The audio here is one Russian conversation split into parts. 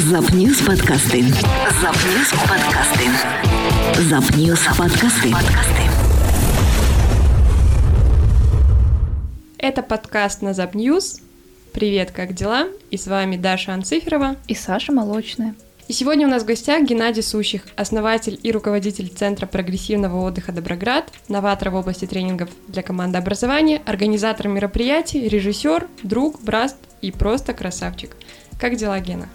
Запньюз подкасти. Запньюз подкасти. Запньюз подкасти. Подкасти. Это подкаст на Запньюз. Привет, как дела? И с вами Даша Анциферова. И Саша Молочная. И сегодня у нас в гостях Геннадий Сущих, основатель и руководитель Центра прогрессивного отдыха «Доброград», новатор в области тренингов для команды образования, организатор мероприятий, режиссер, друг, брат и просто красавчик. Как дела, Гена?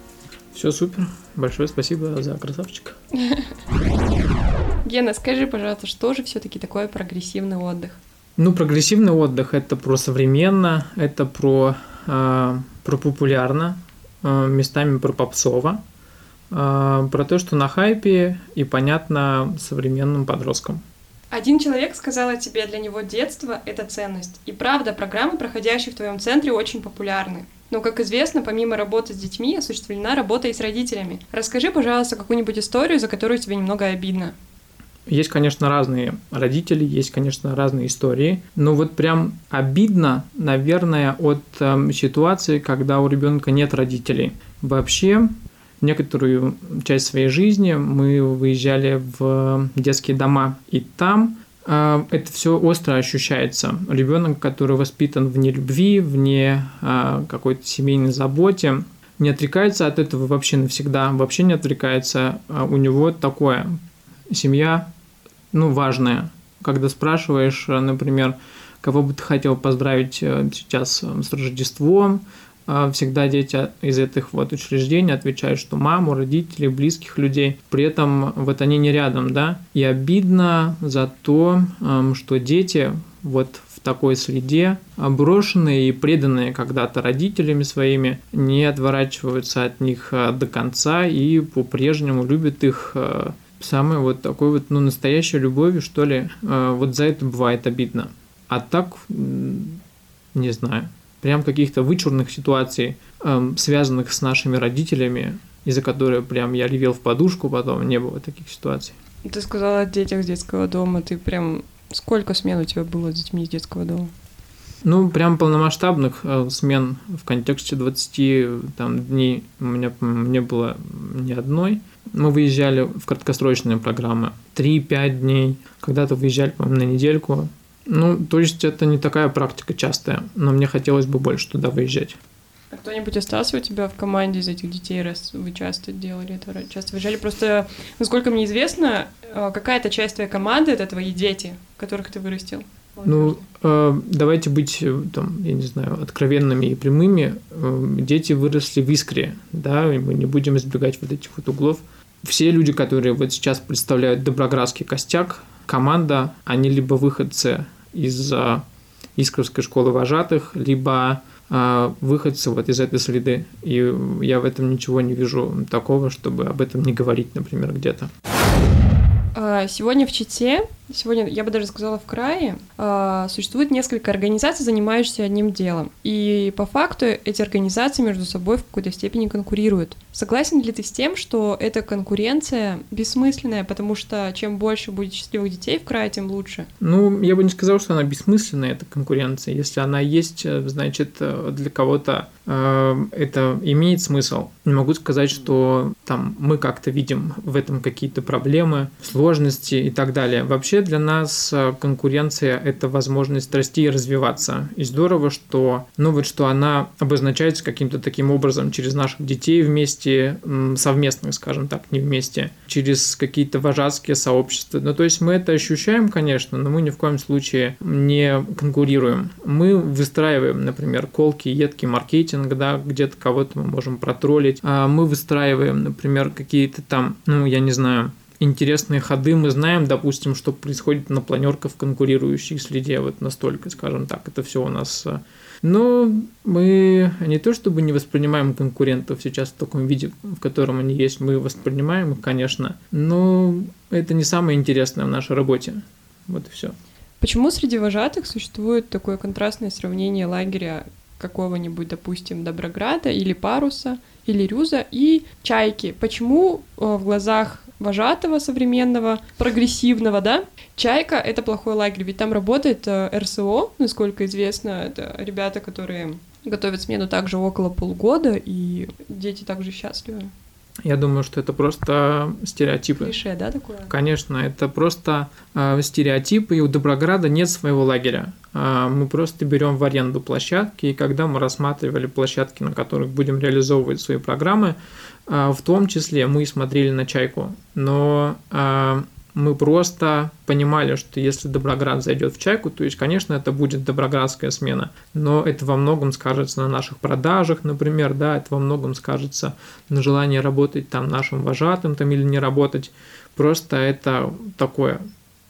Все супер. Большое спасибо за красавчика. Гена, скажи, пожалуйста, что же все-таки такое прогрессивный отдых? Ну, прогрессивный отдых – это про современно, это про, э, про популярно, э, местами про попсово, э, про то, что на хайпе и понятно современным подросткам. Один человек сказал о тебе, для него детство – это ценность. И правда, программы, проходящие в твоем центре, очень популярны. Но, как известно, помимо работы с детьми, осуществлена работа и с родителями. Расскажи, пожалуйста, какую-нибудь историю, за которую тебе немного обидно. Есть, конечно, разные родители, есть, конечно, разные истории, но вот прям обидно, наверное, от э, ситуации, когда у ребенка нет родителей. Вообще, некоторую часть своей жизни мы выезжали в детские дома, и там это все остро ощущается. Ребенок, который воспитан вне любви, вне а, какой-то семейной заботе, не отрекается от этого вообще навсегда, вообще не отрекается. А у него такое. Семья, ну, важная. Когда спрашиваешь, например, кого бы ты хотел поздравить э, сейчас с Рождеством, всегда дети из этих вот учреждений отвечают, что маму, родителей, близких людей. При этом вот они не рядом, да. И обидно за то, что дети вот в такой среде, брошенные и преданные когда-то родителями своими, не отворачиваются от них а, до конца и по-прежнему любят их а, самой вот такой вот, ну, настоящей любовью, что ли. Вот за это бывает обидно. А так, не знаю прям каких-то вычурных ситуаций, эм, связанных с нашими родителями, из-за которых прям я ревел в подушку потом, не было таких ситуаций. Ты сказала о детях с детского дома, ты прям... Сколько смен у тебя было с детьми из детского дома? Ну, прям полномасштабных э, смен в контексте 20 там, дней у меня не было ни одной. Мы выезжали в краткосрочные программы. 3-5 дней. Когда-то выезжали, по-моему, на недельку. Ну, то есть это не такая практика частая, но мне хотелось бы больше туда выезжать. А кто-нибудь остался у тебя в команде из этих детей, раз вы часто делали это, часто выезжали? Просто, насколько мне известно, э, какая-то часть твоей команды — это твои дети, которых ты вырастил. Ну, э, давайте быть, э, там, я не знаю, откровенными и прямыми. Дети выросли в искре, да, и мы не будем избегать вот этих вот углов. Все люди, которые вот сейчас представляют Доброградский костяк, команда, они либо выходцы из Искровской школы вожатых, либо а, выходцы вот из этой среды. И я в этом ничего не вижу такого, чтобы об этом не говорить, например, где-то. А, сегодня в Чите, сегодня, я бы даже сказала, в крае, а, существует несколько организаций, занимающихся одним делом. И по факту эти организации между собой в какой-то степени конкурируют. Согласен ли ты с тем, что эта конкуренция бессмысленная, потому что чем больше будет счастливых детей в крае, тем лучше? Ну, я бы не сказал, что она бессмысленная, эта конкуренция. Если она есть, э, значит, э, для кого-то э, это имеет смысл. Не могу сказать, что там мы как-то видим в этом какие-то проблемы, сложности и так далее. Вообще для нас э, конкуренция – это возможность расти и развиваться. И здорово, что, ну вот, что она обозначается каким-то таким образом через наших детей вместе, совместных, скажем так, не вместе, через какие-то вожатские сообщества. Ну, то есть мы это ощущаем, конечно, но мы ни в коем случае не конкурируем. Мы выстраиваем, например, колкий, едкий маркетинг, да, где-то кого-то мы можем протроллить. А мы выстраиваем, например, какие-то там, ну, я не знаю, интересные ходы. Мы знаем, допустим, что происходит на планерках в конкурирующей среде, вот настолько, скажем так, это все у нас а, но мы не то чтобы не воспринимаем конкурентов сейчас в таком виде, в котором они есть, мы воспринимаем их, конечно, но это не самое интересное в нашей работе. Вот и все. Почему среди вожатых существует такое контрастное сравнение лагеря какого-нибудь, допустим, Доброграда или Паруса, или Рюза и Чайки? Почему э, в глазах вожатого современного, прогрессивного, да, Чайка — это плохой лагерь, ведь там работает э, РСО, насколько известно, это ребята, которые готовят смену также около полгода, и дети также счастливы. Я думаю, что это просто стереотипы. Клише, да, такое? Конечно, это просто э, стереотипы, и у Доброграда нет своего лагеря. Э, мы просто берем в аренду площадки, и когда мы рассматривали площадки, на которых будем реализовывать свои программы, э, в том числе мы смотрели на чайку. Но э, мы просто понимали, что если Доброград зайдет в чайку, то есть, конечно, это будет доброградская смена, но это во многом скажется на наших продажах, например, да, это во многом скажется на желании работать там нашим вожатым там или не работать. Просто это такое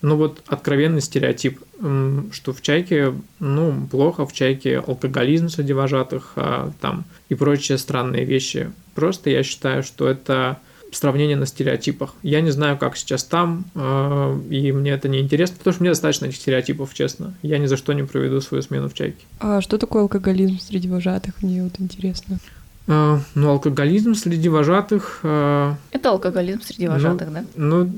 ну вот откровенный стереотип, что в чайке, ну, плохо, в чайке алкоголизм среди вожатых, а, там, и прочие странные вещи. Просто я считаю, что это сравнение на стереотипах. Я не знаю, как сейчас там, э, и мне это не интересно, потому что мне достаточно этих стереотипов, честно. Я ни за что не проведу свою смену в чайке. А что такое алкоголизм среди вожатых? Мне вот интересно. Uh, ну, алкоголизм среди вожатых... Uh, это алкоголизм среди вожатых, ну, да? Ну,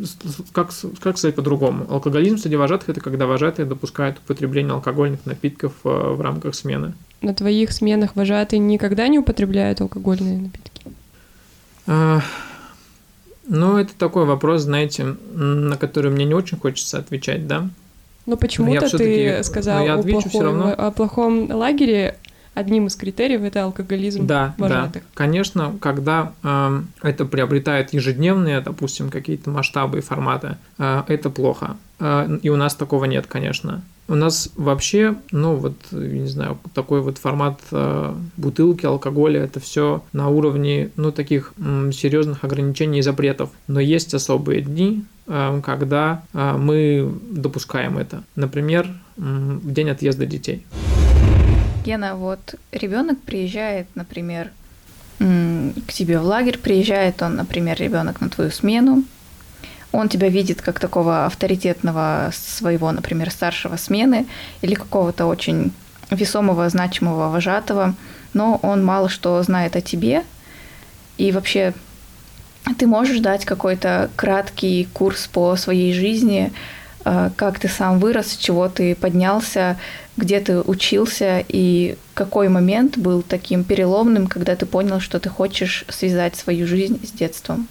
как, как сказать по-другому? Алкоголизм среди вожатых – это когда вожатые допускают употребление алкогольных напитков в рамках смены. На твоих сменах вожатые никогда не употребляют алкогольные напитки? Ну, это такой вопрос, знаете, на который мне не очень хочется отвечать, да? Но почему-то ты сказал я о, плохом, все равно. о плохом лагере. Одним из критериев это алкоголизм да, вожатых. Да, конечно, когда э, это приобретает ежедневные, допустим, какие-то масштабы и форматы, э, это плохо. Э, и у нас такого нет, конечно. У нас вообще, ну вот, не знаю, такой вот формат э, бутылки, алкоголя, это все на уровне, ну, таких серьезных ограничений и запретов. Но есть особые дни, э, когда э, мы допускаем это. Например, м, день отъезда детей. Гена, вот ребенок приезжает, например, к тебе в лагерь, приезжает он, например, ребенок на твою смену, он тебя видит как такого авторитетного своего, например, старшего смены или какого-то очень весомого, значимого вожатого, но он мало что знает о тебе. И вообще ты можешь дать какой-то краткий курс по своей жизни, э, как ты сам вырос, с чего ты поднялся, где ты учился и какой момент был таким переломным, когда ты понял, что ты хочешь связать свою жизнь с детством?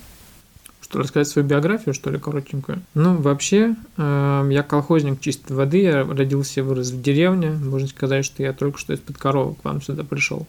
Рассказать свою биографию, что ли, коротенькую? Ну, вообще, э, я колхозник чистой воды, я родился и вырос в деревне. Можно сказать, что я только что из-под коровы к вам сюда пришел.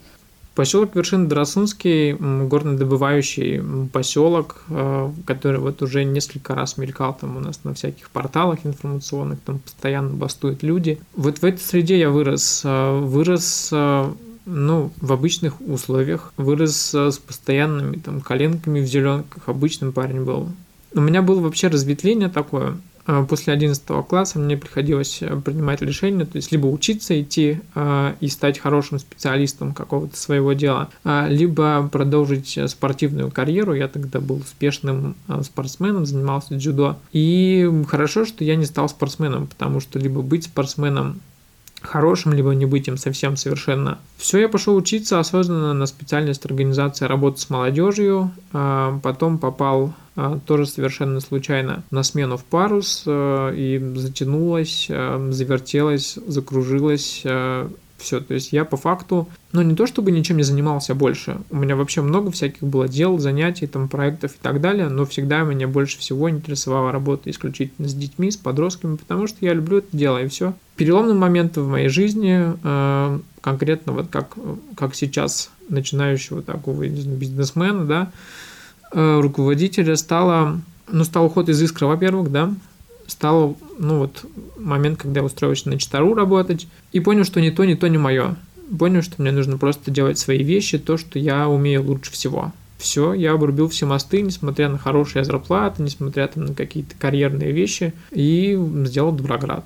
Поселок Вершин Драсунский, горнодобывающий поселок, э, который вот уже несколько раз мелькал там у нас на всяких порталах информационных, там постоянно бастуют люди. Вот в этой среде я вырос. Э, вырос э, ну, в обычных условиях. Вырос с постоянными там коленками в зеленках. Обычным парень был. У меня было вообще разветвление такое. А, после 11 класса мне приходилось э, принимать решение, то есть либо учиться идти э, и стать хорошим специалистом какого-то своего дела, э, либо продолжить спортивную карьеру. Я тогда был успешным э, спортсменом, занимался дзюдо. И хорошо, что я не стал спортсменом, потому что либо быть спортсменом хорошим, либо не быть им совсем совершенно. Все, я пошел учиться осознанно на специальность организации работы с молодежью, а, потом попал а, тоже совершенно случайно на смену в парус а, и затянулась, завертелась, закружилась все. То есть я по факту, ну не то чтобы ничем не занимался больше, у меня вообще много всяких было дел, занятий, там, проектов и так далее, но всегда меня больше всего интересовала работа исключительно с детьми, с подростками, потому что я люблю это дело, и все. Переломным моментом в моей жизни, э, конкретно вот как, как сейчас начинающего такого бизнесмена, да, э, руководителя стало, ну, стал уход из искры, во-первых, да, стал, ну вот, момент, когда я устроился на Читару работать, и понял, что ни то, ни то не мое. Понял, что мне нужно просто делать свои вещи, то, что я умею лучше всего. Все, я обрубил все мосты, несмотря на хорошие зарплаты, несмотря там, на какие-то карьерные вещи, и сделал Доброград.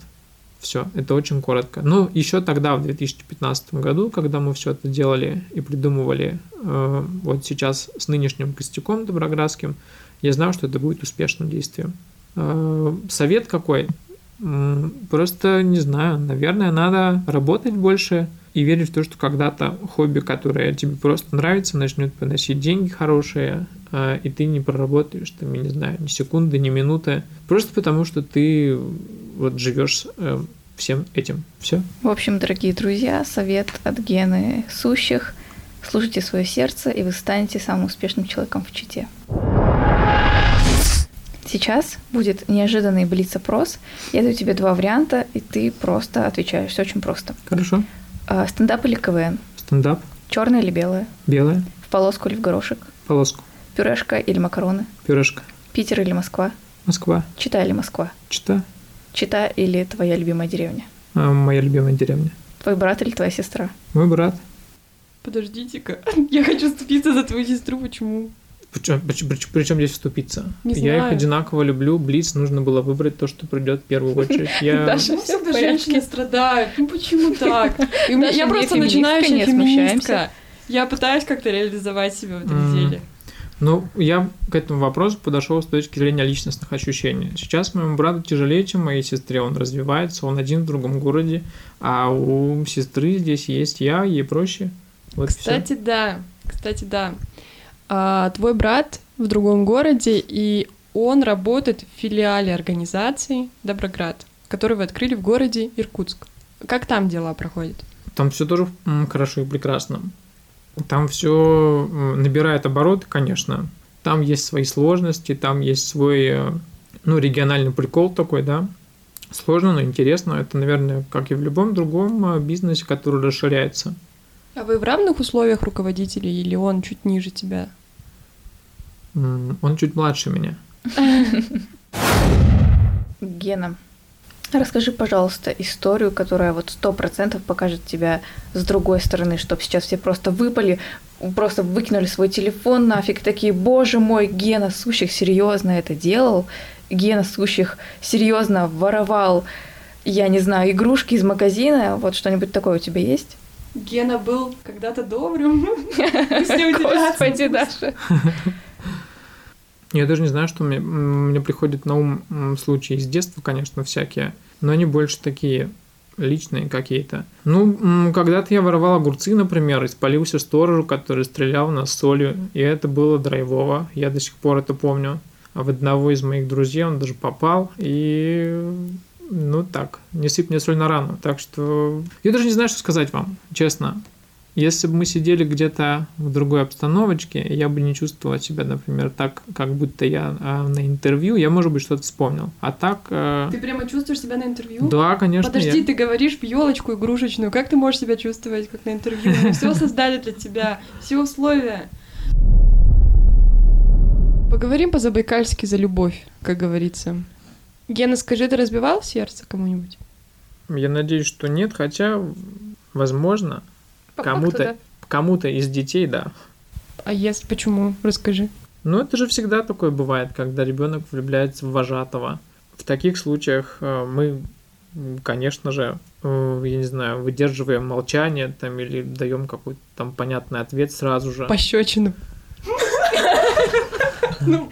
Все, это очень коротко. Ну, еще тогда, в 2015 году, когда мы все это делали и придумывали, э, вот сейчас с нынешним костяком доброградским, я знал, что это будет успешным действием. Э, совет какой? Просто не знаю, наверное, надо работать больше и верить в то, что когда-то хобби, которое тебе просто нравится, начнет приносить деньги хорошие, э, и ты не проработаешь там, я не знаю, ни секунды, ни минуты, просто потому что ты вот живешь э, всем этим. Все. В общем, дорогие друзья, совет от Гены Сущих. Слушайте свое сердце, и вы станете самым успешным человеком в Чите. Сейчас будет неожиданный блиц-опрос. Я даю тебе два варианта, и ты просто отвечаешь. Все очень просто. Хорошо. А, стендап или КВН? Стендап. Черное или белое? Белая. В полоску или в горошек? Полоску. Пюрешка или макароны? Пюрешка. Питер или Москва? Москва. Чита или Москва? Чита. Чита или твоя любимая деревня? А, моя любимая деревня. Твой брат или твоя сестра? Мой брат. Подождите-ка, я хочу вступиться за твою сестру, почему? Причем, причем здесь вступиться? Не я знаю. их одинаково люблю. Блиц нужно было выбрать то, что придет в первую очередь. Я... Даша, всё в женщины страдают. Ну почему так? И у меня- Даша я просто начинающая не феминистка. смущаемся. Я пытаюсь как-то реализовать себя в этом деле. Ну, я к этому вопросу подошел с точки зрения личностных ощущений. Сейчас моему брату тяжелее, чем моей сестре. Он развивается, он один в другом городе, а у сестры здесь есть я, ей проще. Вот. Кстати, да. Кстати, да. А, твой брат в другом городе, и он работает в филиале организации Доброград, который вы открыли в городе Иркутск. Как там дела проходят? Там все тоже хорошо и прекрасно. Там все набирает обороты, конечно. Там есть свои сложности, там есть свой, э, ну, региональный прикол такой, да. Сложно, но интересно. Это, наверное, как и в любом другом э, бизнесе, который расширяется. А вы в равных условиях руководителей или он чуть ниже тебя? Он чуть младше меня. Гена, расскажи, пожалуйста, историю, которая вот сто процентов покажет тебя с другой стороны, чтобы сейчас все просто выпали, просто выкинули свой телефон нафиг, такие, боже мой, Гена Сущих серьезно это делал, Гена Сущих серьезно воровал, я не знаю, игрушки из магазина, вот что-нибудь такое у тебя есть? Гена был когда-то добрым. Господи, Даша. Я даже не знаю, что мне, мне приходит на ум случаи из детства, конечно, всякие, но они больше такие личные какие-то. Ну, когда-то я воровал огурцы, например, и спалился сторожу, который стрелял в нас солью, и это было драйвово, я до сих пор это помню. А в одного из моих друзей он даже попал, и ну так, не сыпь мне соль на рану. Так что я даже не знаю, что сказать вам, честно. Если бы мы сидели где-то в другой обстановочке, я бы не чувствовал себя, например, так, как будто я а, на интервью, я, может быть, что-то вспомнил. А так, э, Ты прямо чувствуешь себя на интервью? да, конечно, Подожди, я- ты говоришь елочку игрушечную. Как ты можешь себя чувствовать как на интервью? Мы все создали для тебя, все условия. Поговорим по-забайкальски за любовь, как говорится. Гена, скажи, ты разбивал сердце кому-нибудь? я надеюсь, что нет, хотя, возможно, Кому-то- да. кому-то из детей, да. А если почему? Расскажи. Но это же всегда такое бывает, когда ребенок влюбляется в вожатого. В таких случаях э, мы, конечно же, э, я не знаю, выдерживаем молчание там или даем какой-то там понятный ответ сразу же. Пощечину. Ну,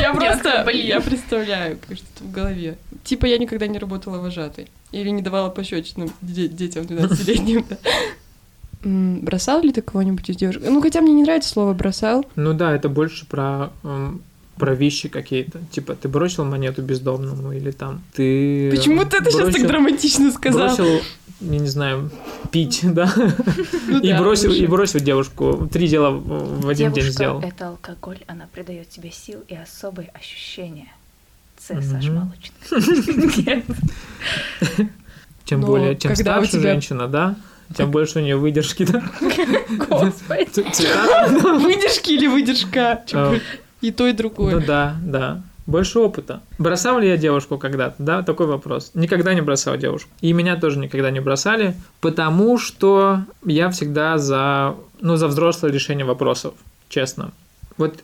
я просто, блин. я представляю, как что-то в голове. Типа я никогда не работала вожатой. Или не давала пощечину де- детям 12-летним. Бросал ли ты кого-нибудь из девушек? Ну, хотя мне не нравится слово «бросал». Ну да, это больше про, эм, про вещи какие-то. Типа, ты бросил монету бездомному или там ты... Почему ты это сейчас так бросил- драматично сказал? Бросил, я не знаю, пить, да? Ну И да, бросил, и бросил девушку. Три дела в один день сделал. это алкоголь, она придает тебе сил и особые ощущения. С. Саш Молочный. Тем Но более, чем старше женщина, да, тем больше у нее выдержки, да? Господи. Выдержки или выдержка? Э, И то, и Ну другое. да, да. Больше опыта. Бросал ли я девушку когда-то? Да, такой вопрос. Никогда не бросал девушку. И меня тоже никогда не бросали, потому что я всегда за, ну, за взрослое решение вопросов, честно. Вот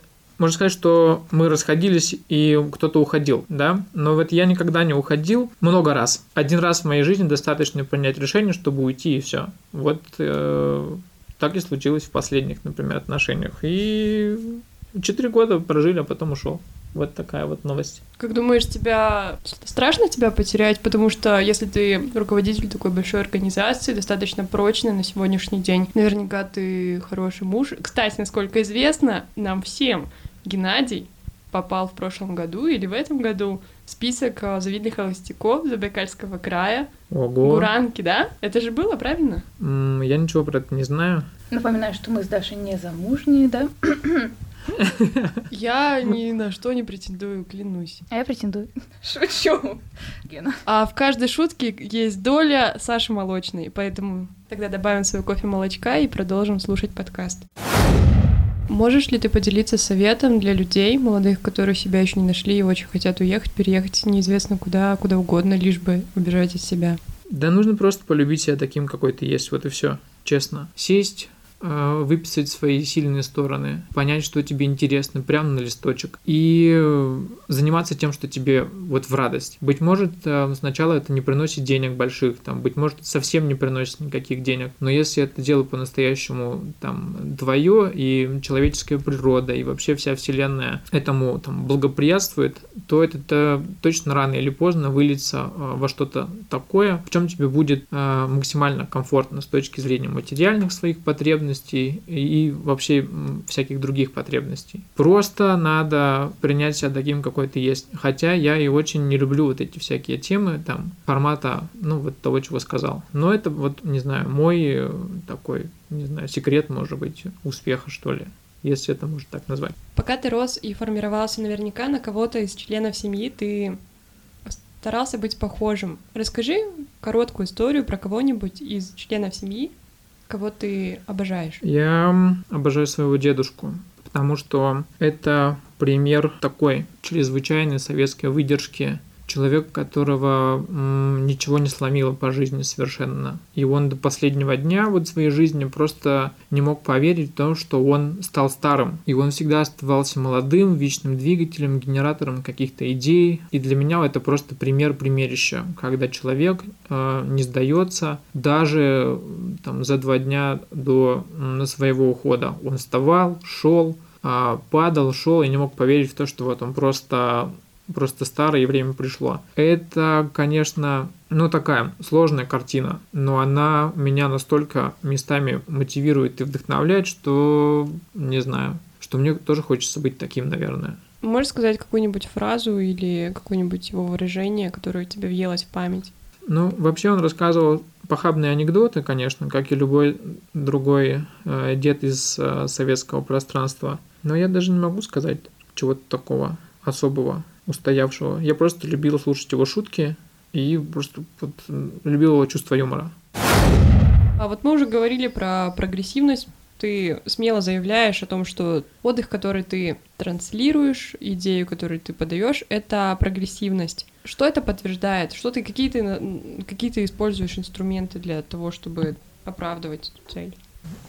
можно сказать, что мы расходились, и кто-то уходил, да? Но вот я никогда не уходил много раз. Один раз в моей жизни достаточно принять решение, чтобы уйти, и все. Вот э, так и случилось в последних, например, отношениях. И четыре года прожили, а потом ушел. Вот такая вот новость. Как думаешь, тебя страшно тебя потерять? Потому что если ты руководитель такой большой организации, достаточно прочной на сегодняшний день, наверняка ты хороший муж. Кстати, насколько известно нам всем, Геннадий попал в прошлом году или в этом году в список э, завидных холостяков Забайкальского края. Ого. Гуранки, да? Это же было, правильно? М, Я ничего про это не знаю. Напоминаю, что мы с Дашей не замужние, да? Я ни на что не претендую, клянусь. А я претендую. Шучу. Гена. А в каждой шутке есть доля Саши Молочной, поэтому тогда добавим свой кофе молочка и продолжим слушать подкаст. Можешь ли ты поделиться советом для людей, молодых, которые себя еще не нашли и очень хотят уехать, переехать неизвестно куда, куда угодно, лишь бы убежать от себя? Да нужно просто полюбить себя таким, какой ты есть, вот и все. Честно. Сесть, выписать свои сильные стороны, понять, что тебе интересно, прямо на листочек, и э, заниматься тем, что тебе вот в радость. Быть может, э, сначала это не приносит денег больших, там, быть может, совсем не приносит никаких денег, но если это дело по-настоящему там твое, и человеческая природа, и вообще вся вселенная этому там благоприятствует, то это -то точно рано или поздно выльется э, во что-то такое, в чем тебе будет э, максимально комфортно с точки зрения материальных своих потребностей и вообще всяких других потребностей. Просто надо принять себя таким, какой ты есть. Хотя я и очень не люблю вот эти всякие темы, там, формата, ну, вот того, чего сказал. Но это вот, не знаю, мой э, такой, не знаю, секрет, может быть, успеха, что ли если это можно так назвать. Пока ты рос и формировался наверняка на кого-то из членов семьи, ты старался быть похожим. Расскажи короткую историю про кого-нибудь из членов семьи, кого ты обожаешь. Я обожаю своего дедушку, потому что это пример такой чрезвычайной советской выдержки. Человек, которого ничего не сломило по жизни совершенно. И он до последнего дня вот своей жизни просто не мог поверить в то, что он стал старым. И он всегда оставался молодым, вечным двигателем, генератором каких-то идей. И для меня это просто пример примерища, когда человек э, не сдается даже там, за два дня до м, своего ухода. Он вставал, шел, а, падал, шел и не мог поверить в то, что вот он просто просто старый и время пришло. Это, конечно, ну такая сложная картина, но она меня настолько местами мотивирует и вдохновляет, что не знаю, что мне тоже хочется быть таким, наверное. Можешь сказать какую-нибудь фразу или какое-нибудь его выражение, которое тебе въелось в память? Ну, вообще он рассказывал похабные анекдоты, конечно, как и любой другой э, дед из э, советского пространства. Но я даже не могу сказать чего-то такого особого, устоявшего. Я просто любил слушать его шутки и просто вот, любил его чувство юмора. А вот мы уже говорили про прогрессивность. Ты смело заявляешь о том, что отдых, который ты транслируешь, идею, которую ты подаешь, это прогрессивность. Что это подтверждает? Что ты какие ты какие ты используешь инструменты для того, чтобы оправдывать эту цель?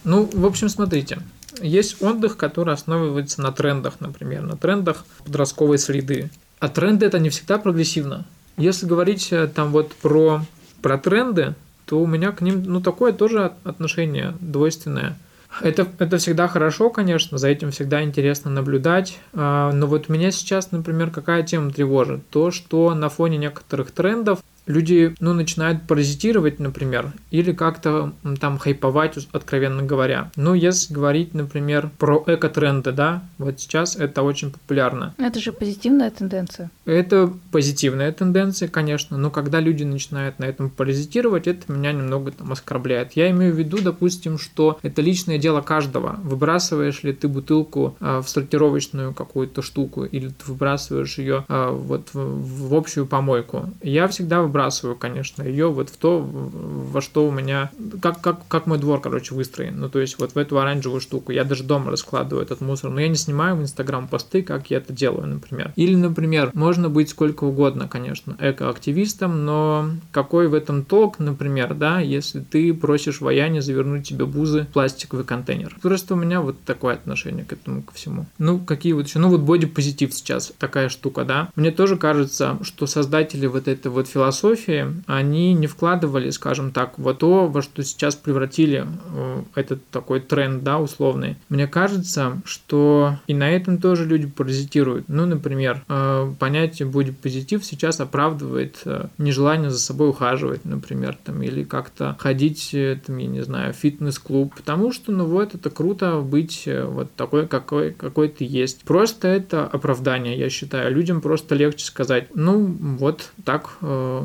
Ну, в общем, смотрите. Есть отдых, который основывается на трендах, например, на трендах подростковой среды. А тренды это не всегда прогрессивно. Если говорить э, там вот про, про тренды, то у меня к ним ну такое тоже отношение двойственное. Это, это всегда хорошо, конечно, за этим всегда интересно наблюдать. А, Но вот меня сейчас, например, какая тема тревожит? То, что на фоне некоторых трендов люди, ну, начинают паразитировать, например, или как-то там хайповать, откровенно говоря. Ну, если говорить, например, про эко-тренды, да, вот сейчас это очень популярно. Это же позитивная тенденция. Это позитивная тенденция, конечно, но когда люди начинают на этом паразитировать, это меня немного там оскорбляет. Я имею в виду, допустим, что это личное дело каждого. Выбрасываешь ли ты бутылку а, в сортировочную какую-то штуку, или ты выбрасываешь ее а, вот в, в общую помойку. Я всегда выбрасываю, конечно, ее вот в то, во что у меня, как, как, как мой двор, короче, выстроен. Ну, то есть вот в эту оранжевую штуку. Я даже дома раскладываю этот мусор, но я не снимаю в Инстаграм посты, как я это делаю, например. Или, например, можно быть сколько угодно, конечно, экоактивистом, но какой в этом толк, например, да, если ты просишь вояне завернуть тебе бузы в пластиковый контейнер. Просто у меня вот такое отношение к этому ко всему. Ну, какие вот еще, ну вот бодипозитив сейчас такая штука, да. Мне тоже кажется, что создатели вот этой вот философии философии, они не вкладывали, скажем так, в то, во что сейчас превратили э, этот такой тренд, да, условный. Мне кажется, что и на этом тоже люди паразитируют. Ну, например, э, понятие будет позитив сейчас оправдывает э, нежелание за собой ухаживать, например, там, или как-то ходить, там, я не знаю, в фитнес-клуб, потому что, ну вот, это круто быть вот такой, какой, какой ты есть. Просто это оправдание, я считаю. Людям просто легче сказать, ну, вот так,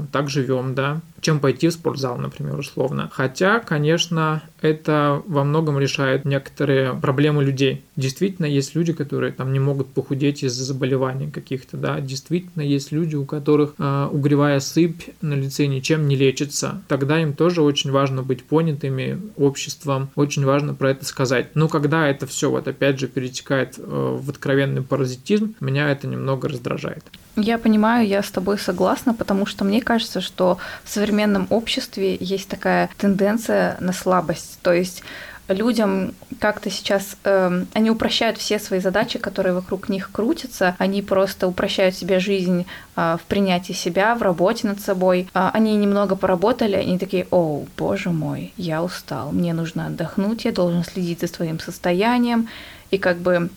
так живем, да, чем пойти в спортзал, например, условно. Хотя, конечно, это во многом решает некоторые проблемы людей. Действительно, есть люди, которые там не могут похудеть из-за заболеваний каких-то, да. Действительно, есть люди, у которых э, угревая сыпь на лице ничем не лечится. Тогда им тоже очень важно быть понятыми обществом, очень важно про это сказать. Но когда это все вот опять же перетекает э, в откровенный паразитизм, меня это немного раздражает. Я понимаю, я с тобой согласна, потому что мне кажется, что в современном обществе есть такая тенденция на слабость. То есть людям как-то сейчас э, они упрощают все свои задачи, которые вокруг них крутятся, они просто упрощают себе жизнь э, в принятии себя, в работе над собой. Э, они немного поработали, они такие, о, боже мой, я устал, мне нужно отдохнуть, я должен следить за своим состоянием, и как бы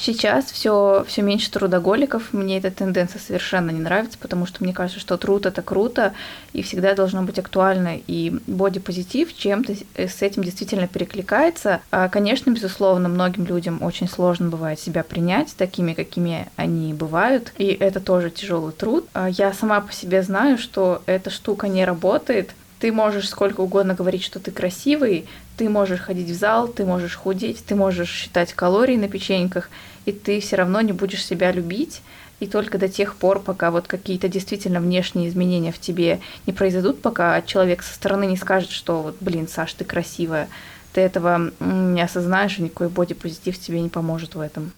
Сейчас все, все меньше трудоголиков. Мне эта тенденция совершенно не нравится, потому что мне кажется, что труд это круто и всегда должно быть актуально. И бодипозитив чем-то с этим действительно перекликается. А, конечно, безусловно, многим людям очень сложно бывает себя принять такими, какими они бывают. И это тоже тяжелый труд. А, я сама по себе знаю, что эта штука не работает. Ты можешь сколько угодно говорить, что ты красивый, ты можешь ходить в зал, ты можешь худеть, ты можешь считать калории на печеньках, и ты все равно не будешь себя любить. И только до тех пор, пока вот какие-то действительно внешние изменения в тебе не произойдут, пока человек со стороны не скажет, что вот, блин, Саш, ты красивая, ты этого не осознаешь, и никакой бодипозитив тебе не поможет в этом.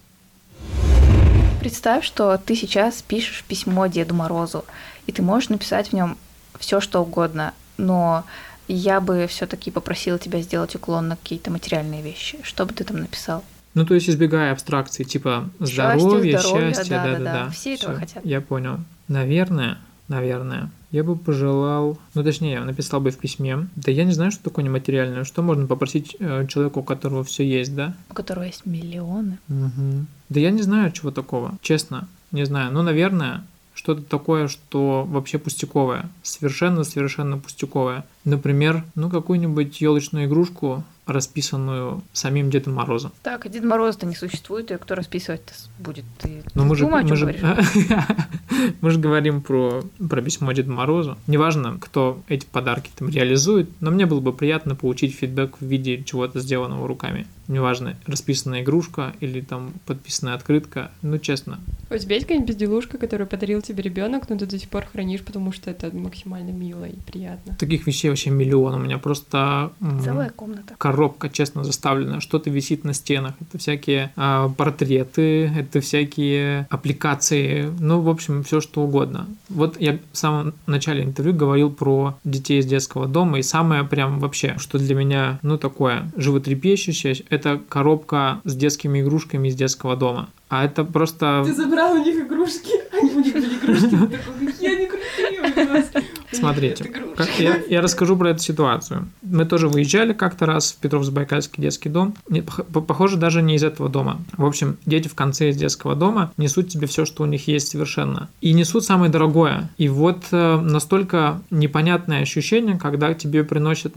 Представь, что ты сейчас пишешь письмо Деду Морозу, и ты можешь написать в нем все, что угодно, но я бы все-таки попросила тебя сделать уклон на какие-то материальные вещи. Что бы ты там написал? Ну, то есть избегая абстракции, типа здоровье, счастье, счастье да, да, да, да, да. Все этого Всё, хотят. Я понял. Наверное, наверное, я бы пожелал, ну точнее, я написал бы в письме. Да я не знаю, что такое нематериальное. Что можно попросить э, человеку, у которого все есть, да? У которого есть миллионы. Угу. Да я не знаю, чего такого, честно, не знаю. Ну, наверное, что-то такое, что вообще пустяковое, совершенно-совершенно пустяковое. Например, ну какую-нибудь елочную игрушку, расписанную самим Дедом Морозом. Так, а Дед Мороз-то не существует, и кто расписывать-то будет? Ты, Но ты мы же, думай, о мы, же, мы же говорим про, про письмо Деду Морозу. Неважно, кто эти подарки там реализует, но мне было бы приятно получить фидбэк в виде чего-то сделанного руками. Неважно, расписанная игрушка или там подписанная открытка. Ну, честно. У тебя есть какая-нибудь безделушка, которую подарил тебе ребенок, но ты до сих пор хранишь, потому что это максимально мило и приятно? Таких вещей вообще миллион. У меня просто Целая комната. Коробка, честно, заставлена. Что-то висит на стенах. Это всякие а, портреты, это всякие аппликации. Ну, в общем, все что угодно. Вот я в самом начале интервью говорил про детей из детского дома. И самое прям вообще, что для меня, ну, такое животрепещущее, это коробка с детскими игрушками из детского дома. А это просто... забрал у них игрушки, они у них были игрушки, ты такой, какие они. Смотрите, как я, я расскажу про эту ситуацию. Мы тоже выезжали как-то раз в Петров-Забайкальский детский дом. Нет, пох- похоже, даже не из этого дома. В общем, дети в конце из детского дома несут тебе все, что у них есть совершенно. И несут самое дорогое. И вот э, настолько непонятное ощущение, когда тебе приносят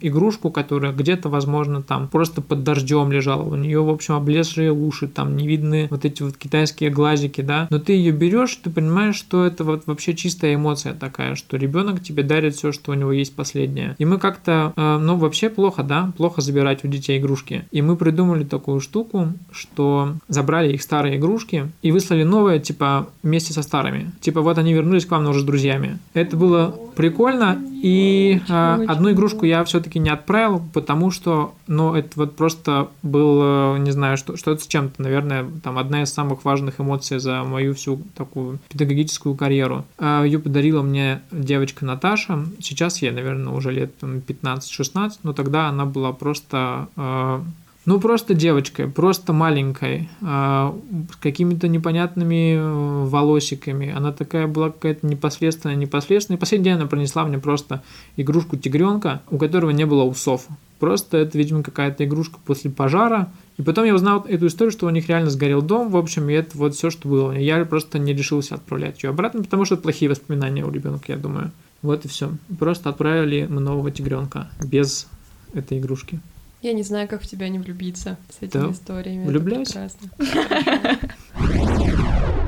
игрушку, которая где-то, возможно, там просто под дождем лежала. У нее, в общем, облезшие уши, там не видны вот эти вот китайские глазики, да. Но ты ее берешь, ты понимаешь, что это вот вообще чистая эмоция такая, что ребенок тебе дарит все, что у него есть последнее. И мы как-то, э, ну вообще плохо, да, плохо забирать у детей игрушки. И мы придумали такую штуку, что забрали их старые игрушки и выслали новые, типа вместе со старыми. Типа вот они вернулись к вам, но уже с друзьями. Это было прикольно. И э, одну игрушку я все-таки не отправил, потому что, ну, это вот просто был, э, не знаю, что, что-то с чем-то, наверное, там одна из самых важных эмоций за мою всю такую педагогическую карьеру. Ее подарила мне девочка Наташа. Сейчас ей, наверное, уже лет там, 15-16, но тогда она была просто э, Ну, просто девочкой, просто маленькой, с какими-то непонятными э, волосиками. Она такая была какая-то непосредственная, непосредственная. И последний день она принесла мне просто игрушку тигренка, у которого не было усов. Просто это, видимо, какая-то игрушка после пожара. И потом я узнал эту историю, что у них реально сгорел дом, в общем, и это вот все, что было. Я просто не решился отправлять ее обратно, потому что это плохие воспоминания у ребенка, я думаю. Вот и все. Просто отправили мы нового тигренка без этой игрушки. Я не знаю, как в тебя не влюбиться с этими Да. историями. Влюбляйся. Это прекрасно.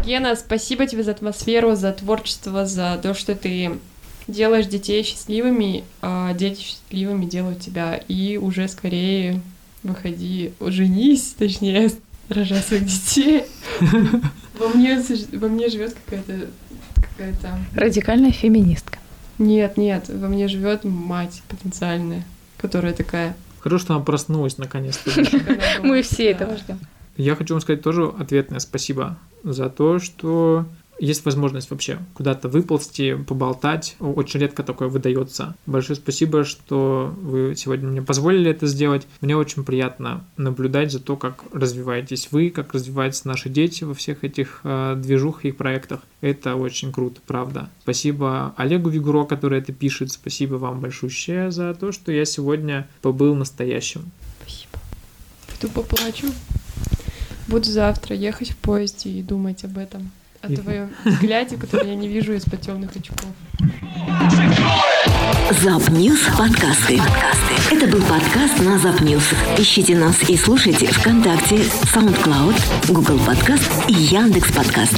Гена, спасибо тебе за атмосферу, за творчество, за то, что ты делаешь детей счастливыми, а дети счастливыми делают тебя. И уже скорее выходи, женись, точнее, рожай своих детей. Во мне, во мне живет какая-то какая-то Радикальная феминистка. Нет, нет, во мне живет мать потенциальная, которая такая. Хорошо, что она проснулась наконец-то. Мы все этого ждем. Я хочу вам сказать тоже ответное спасибо за то, что есть возможность вообще куда-то выползти, поболтать. Очень редко такое выдается. Большое спасибо, что вы сегодня мне позволили это сделать. Мне очень приятно наблюдать за то, как развиваетесь вы, как развиваются наши дети во всех этих э, движухах и проектах. Это очень круто, правда. Спасибо Олегу Вигуро, который это пишет. Спасибо вам большущее за то, что я сегодня побыл настоящим. Спасибо. Пойду поплачу. Буду завтра ехать в поезде и думать об этом. О твоем взгляде, который я не вижу из-под темных очков. Запньюз подкасты. Это был подкаст на Запньюз. Ищите нас и слушайте ВКонтакте, SoundCloud, Google Подкаст и Яндекс Подкаст.